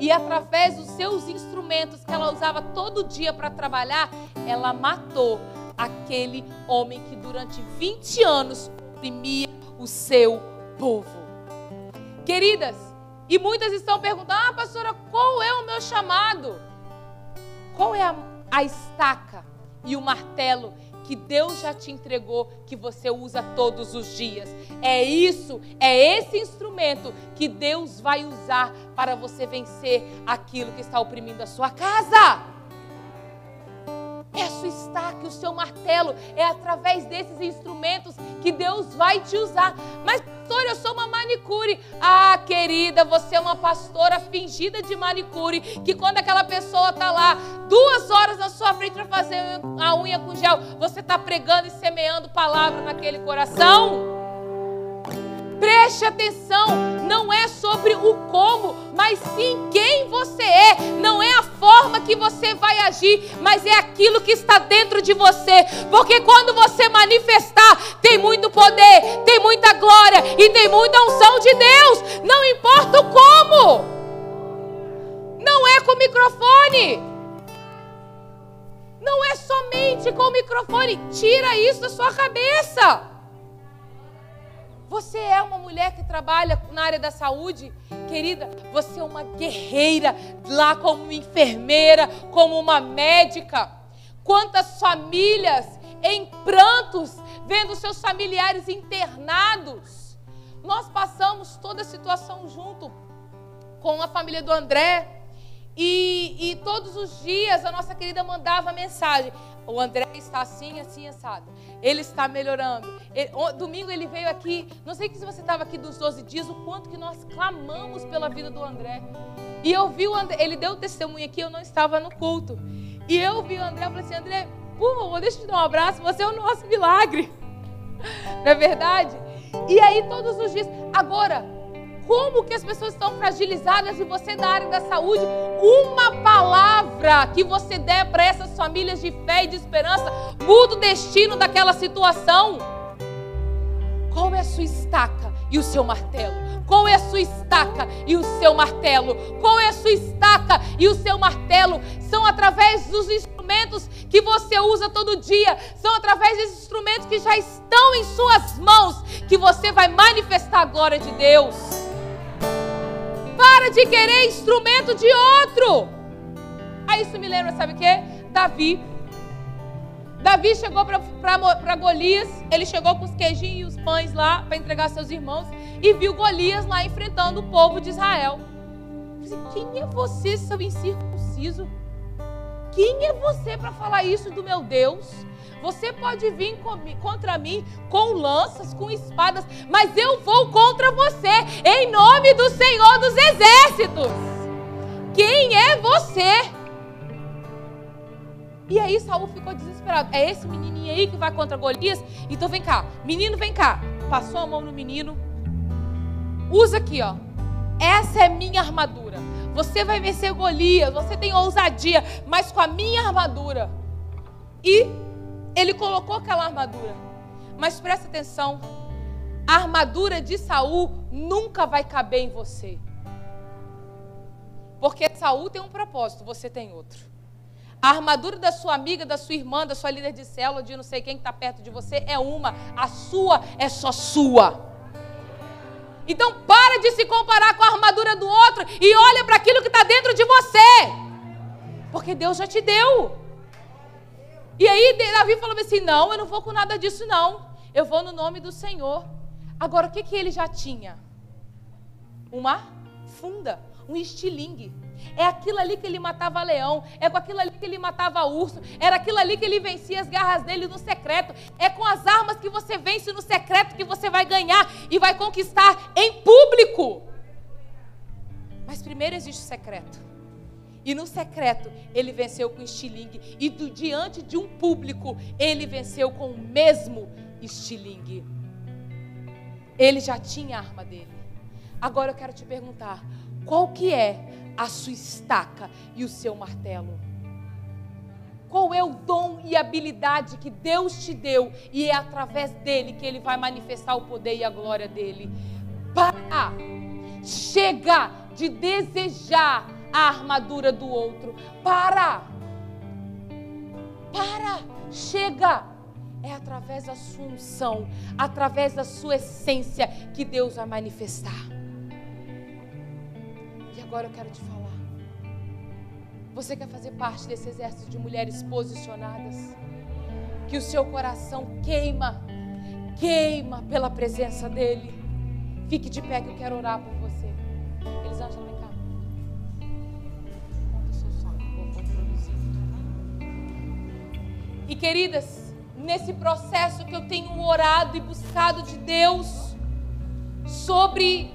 E através dos seus instrumentos que ela usava todo dia para trabalhar, ela matou aquele homem que durante 20 anos oprimia o seu povo. Queridas, e muitas estão perguntando: ah, pastora, qual é o meu chamado? Qual é a, a estaca e o martelo que Deus já te entregou, que você usa todos os dias. É isso, é esse instrumento que Deus vai usar para você vencer aquilo que está oprimindo a sua casa. Estaca, o seu martelo, é através desses instrumentos que Deus vai te usar. Mas pastor, eu sou uma manicure. Ah, querida, você é uma pastora fingida de manicure, que quando aquela pessoa está lá duas horas na sua frente para fazer a unha com gel, você está pregando e semeando palavra naquele coração? Preste atenção, não é sobre o como, mas sim quem você é. Não é a forma que você vai agir, mas é aquilo que está dentro de você. Porque quando você manifestar, tem muito poder, tem muita glória e tem muita unção de Deus. Não importa o como. Não é com o microfone. Não é somente com o microfone. Tira isso da sua cabeça. Você é uma mulher que trabalha na área da saúde, querida. Você é uma guerreira lá como enfermeira, como uma médica. Quantas famílias em prantos, vendo seus familiares internados. Nós passamos toda a situação junto com a família do André. E, e, todos os dias a nossa querida mandava mensagem. O André está assim, assim, assado. Ele está melhorando. Ele, domingo ele veio aqui. Não sei se você estava aqui dos 12 dias, o quanto que nós clamamos pela vida do André. E eu vi o André, ele deu testemunho aqui, eu não estava no culto. E eu vi o André e falei assim: André, por favor, deixa eu te dar um abraço, você é o nosso milagre. Não é verdade? E aí todos os dias. Agora, como que as pessoas estão fragilizadas e você da área da saúde, uma palavra que você der para essas famílias de fé e de esperança muda o destino daquela situação. Qual é a sua estaca e o seu martelo? Qual é a sua estaca e o seu martelo? Qual é a sua estaca e o seu martelo? São através dos instrumentos que você usa todo dia, são através desses instrumentos que já estão em suas mãos que você vai manifestar a glória de Deus. Para de querer instrumento de outro. Aí isso me lembra, sabe o que? Davi. Davi chegou para Golias, ele chegou com os queijinhos e os pães lá para entregar seus irmãos e viu Golias lá enfrentando o povo de Israel. Disse, Quem é você, seu incircunciso? Quem é você para falar isso do meu Deus? Você pode vir contra mim com lanças, com espadas, mas eu vou contra você em nome do Senhor dos Exércitos. Quem é você? E aí Saul ficou desesperado. É esse menininho aí que vai contra Golias? Então vem cá, menino, vem cá. Passou a mão no menino. Usa aqui, ó. Essa é minha armadura. Você vai vencer Golias. Você tem ousadia, mas com a minha armadura. E ele colocou aquela armadura. Mas presta atenção, a armadura de Saul nunca vai caber em você. Porque Saul tem um propósito, você tem outro. A armadura da sua amiga, da sua irmã, da sua líder de célula, de não sei quem está perto de você, é uma. A sua é só sua. Então para de se comparar com a armadura do outro e olha para aquilo que está dentro de você. Porque Deus já te deu. E aí Davi falou assim: não, eu não vou com nada disso, não. Eu vou no nome do Senhor. Agora, o que, que ele já tinha? Uma funda, um estilingue. É aquilo ali que ele matava leão, é com aquilo ali que ele matava urso, era aquilo ali que ele vencia as garras dele no secreto. É com as armas que você vence no secreto que você vai ganhar e vai conquistar em público. Mas primeiro existe o secreto. E no secreto ele venceu com estilingue. E do, diante de um público ele venceu com o mesmo estilingue. Ele já tinha a arma dele. Agora eu quero te perguntar: qual que é a sua estaca e o seu martelo? Qual é o dom e habilidade que Deus te deu e é através dele que ele vai manifestar o poder e a glória dele? Para! Chega de desejar a armadura do outro. Para! Para! Chega! É através da sua unção, através da sua essência que Deus vai manifestar agora eu quero te falar. Você quer fazer parte desse exército de mulheres posicionadas? Que o seu coração queima, queima pela presença dEle. Fique de pé que eu quero orar por você. Elisângela, vem E queridas, nesse processo que eu tenho orado e buscado de Deus sobre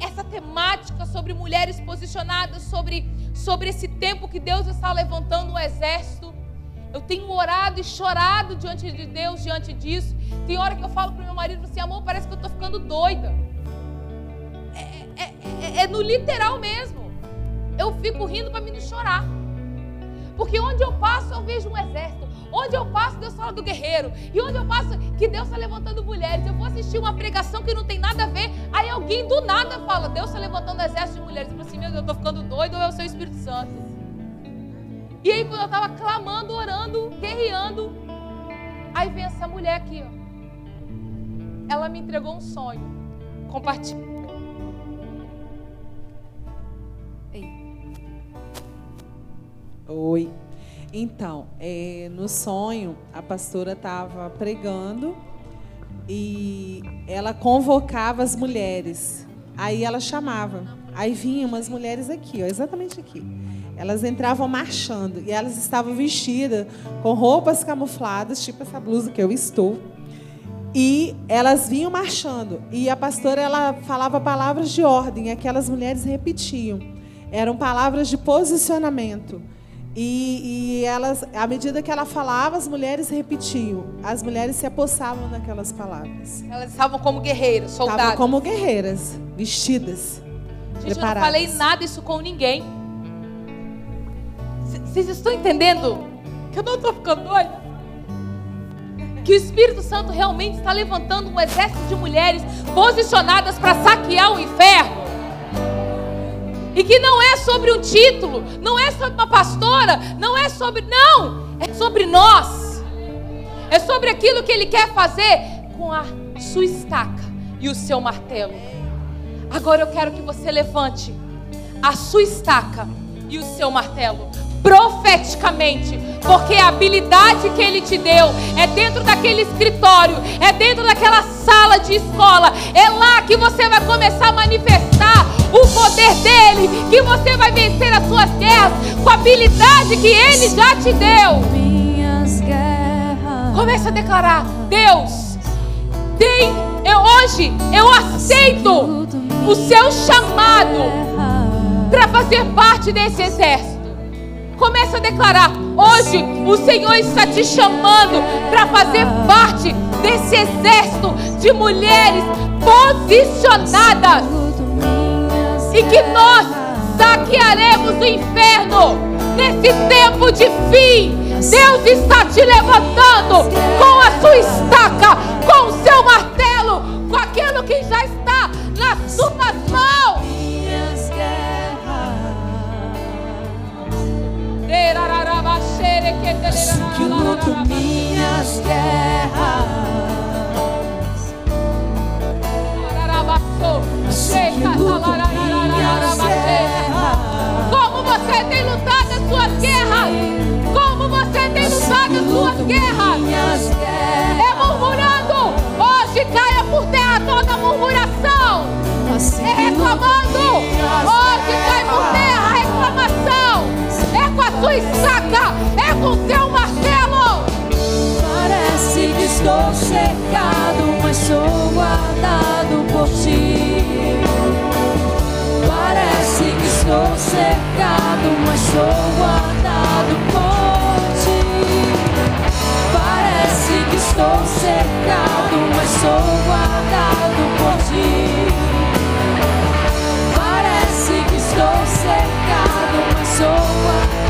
essa temática sobre mulheres posicionadas, sobre, sobre esse tempo que Deus está levantando um exército. Eu tenho orado e chorado diante de Deus, diante disso. Tem hora que eu falo para o meu marido assim, amor, parece que eu estou ficando doida. É, é, é, é no literal mesmo. Eu fico rindo para mim não chorar. Porque onde eu passo eu vejo um exército. Onde eu passo, Deus fala do guerreiro. E onde eu passo, que Deus está levantando mulheres. Eu vou assistir uma pregação que não tem nada a ver. Aí alguém do nada fala: Deus está levantando um exército de mulheres. Eu falo assim: Meu Deus, eu estou ficando doido ou é o seu Espírito Santo? E aí, quando eu estava clamando, orando, guerreando, aí vem essa mulher aqui, ó. Ela me entregou um sonho. Compartilha. Oi. Então, é, no sonho, a pastora estava pregando e ela convocava as mulheres. Aí ela chamava. Aí vinham umas mulheres aqui, ó, exatamente aqui. Elas entravam marchando e elas estavam vestidas com roupas camufladas, tipo essa blusa que eu estou. E elas vinham marchando. E a pastora ela falava palavras de ordem, aquelas mulheres repetiam. Eram palavras de posicionamento. E, e, elas, à medida que ela falava, as mulheres repetiam. As mulheres se apossavam naquelas palavras. Elas estavam como guerreiras, soldadas. Estavam como guerreiras, vestidas. Gente, preparadas. eu não falei nada isso com ninguém. Vocês estão entendendo? Que eu não estou ficando doida? Que o Espírito Santo realmente está levantando um exército de mulheres posicionadas para saquear o inferno. E que não é sobre um título, não é sobre uma pastora, não é sobre. Não! É sobre nós. É sobre aquilo que Ele quer fazer com a sua estaca e o seu martelo. Agora eu quero que você levante a sua estaca e o seu martelo profeticamente, porque a habilidade que ele te deu é dentro daquele escritório, é dentro daquela sala de escola, é lá que você vai começar a manifestar o poder dele, que você vai vencer as suas guerras com a habilidade que ele já te deu. Comece a declarar: Deus, tem, eu, hoje eu aceito o seu chamado para fazer parte desse exército. Comece a declarar: hoje o Senhor está te chamando para fazer parte desse exército de mulheres posicionadas e que nós saquearemos o inferno nesse tempo de fim. Deus está te levantando com a sua estaca, com o seu martelo, com aquilo que já está nas suas mãos. Assim minhas guerras. Assim minhas guerras. Como você tem lutado as suas guerras? Como você tem lutado as suas guerras? É murmurando. Hoje caia por terra toda murmuração. É reclamando. Hoje cai por terra a reclamação. Jesus saca. É com teu martelo. Parece que estou cercado, mas sou guardado por ti. Parece que estou cercado, mas sou guardado por ti. Parece que estou cercado, mas sou guardado por ti. Parece que estou cercado, mas sou guardado.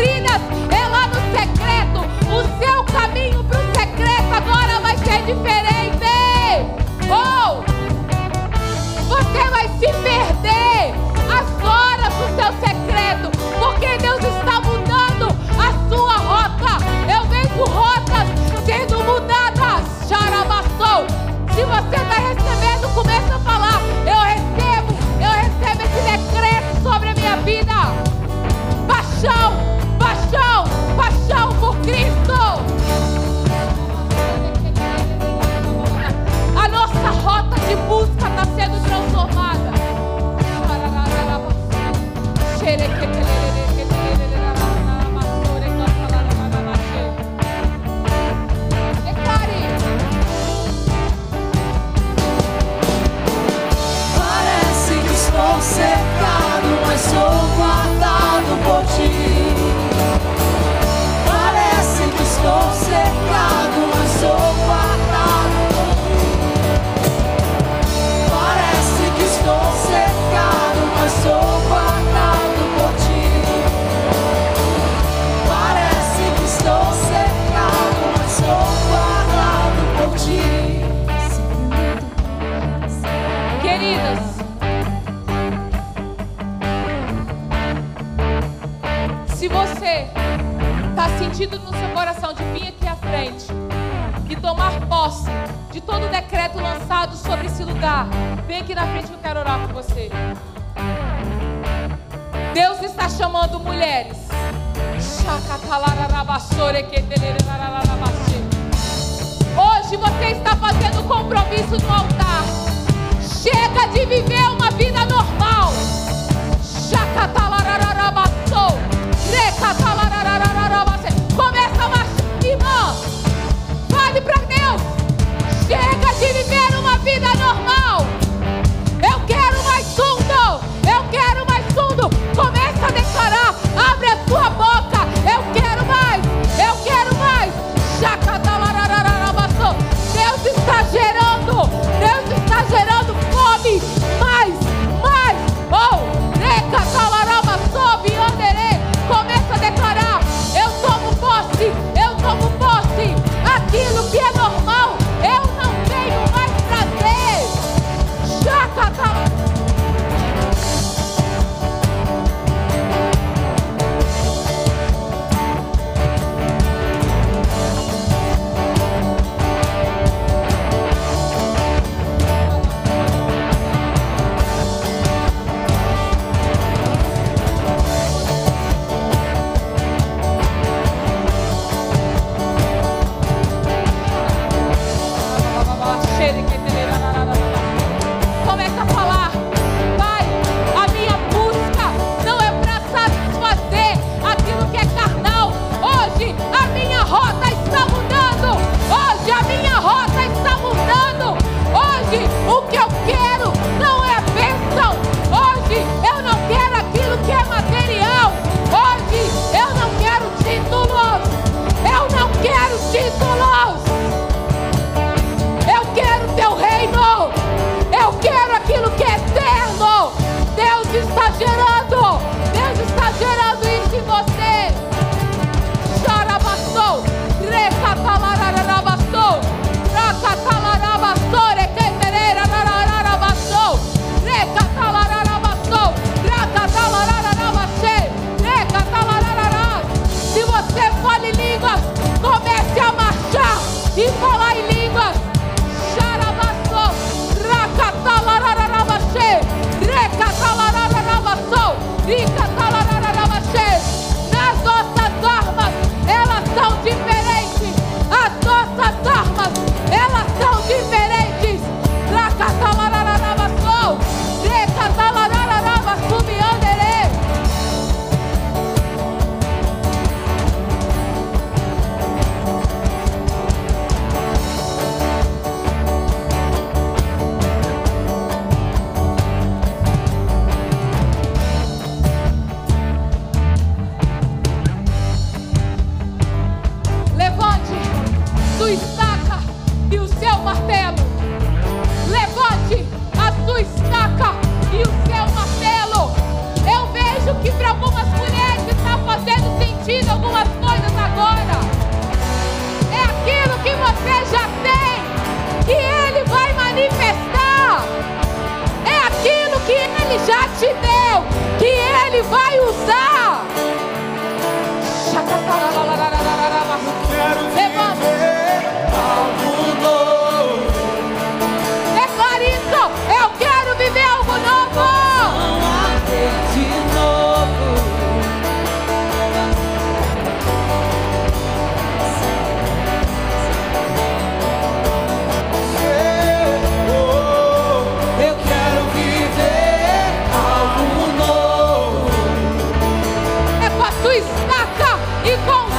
disciplinas, é lá no secreto. O seu caminho para o secreto agora vai ser diferente. Ou você vai se perder agora horas do seu secreto. sentido no seu coração de vir aqui à frente e tomar posse de todo o decreto lançado sobre esse lugar, vem aqui na frente que eu quero orar por você. Deus está chamando mulheres. Hoje você está fazendo compromisso no altar. Chega de viver. vida normal.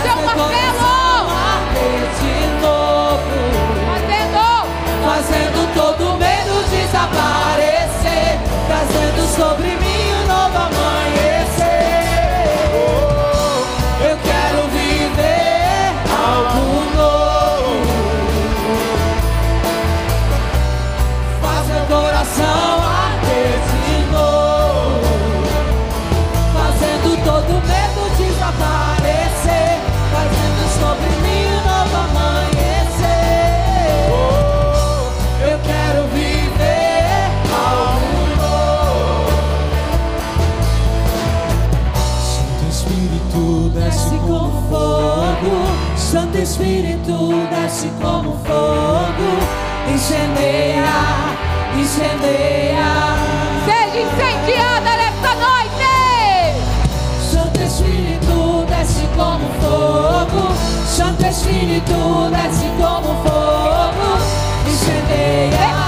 seu martelo. De novo, fazendo todo medo desabar. destine todas como fogo, incendeia.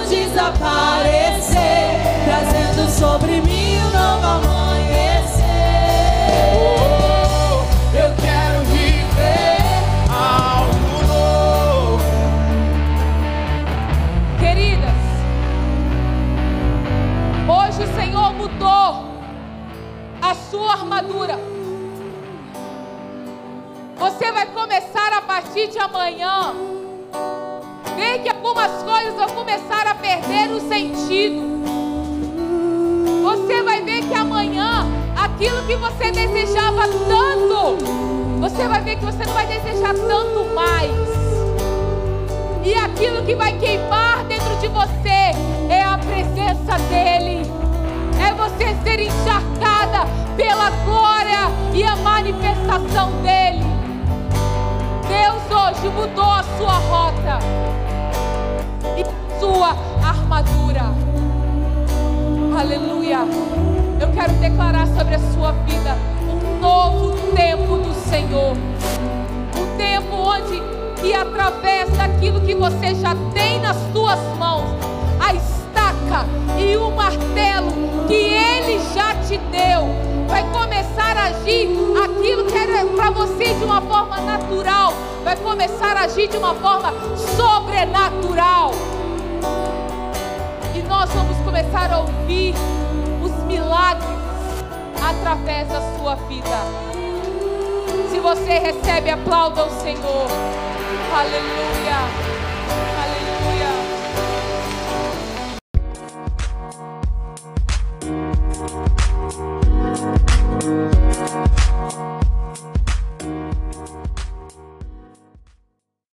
Desaparecer, trazendo sobre mim um novo amanhecer. Eu quero viver algo novo. Queridas, hoje o Senhor mudou a sua armadura. Você vai começar a partir de amanhã. Ver que algumas coisas vão começar a perder o sentido. Você vai ver que amanhã aquilo que você desejava tanto, você vai ver que você não vai desejar tanto mais. E aquilo que vai queimar dentro de você é a presença dEle. É você ser encharcada pela glória e a manifestação dEle. Deus hoje mudou a sua rota sua armadura. Aleluia. Eu quero declarar sobre a sua vida um novo tempo do Senhor. Um tempo onde que através daquilo que você já tem nas suas mãos, a estaca e o martelo que ele já te deu, vai começar a agir aquilo que era para você de uma forma natural, vai começar a agir de uma forma sobrenatural. E nós vamos começar a ouvir os milagres através da sua vida. Se você recebe, aplauda o Senhor. Aleluia.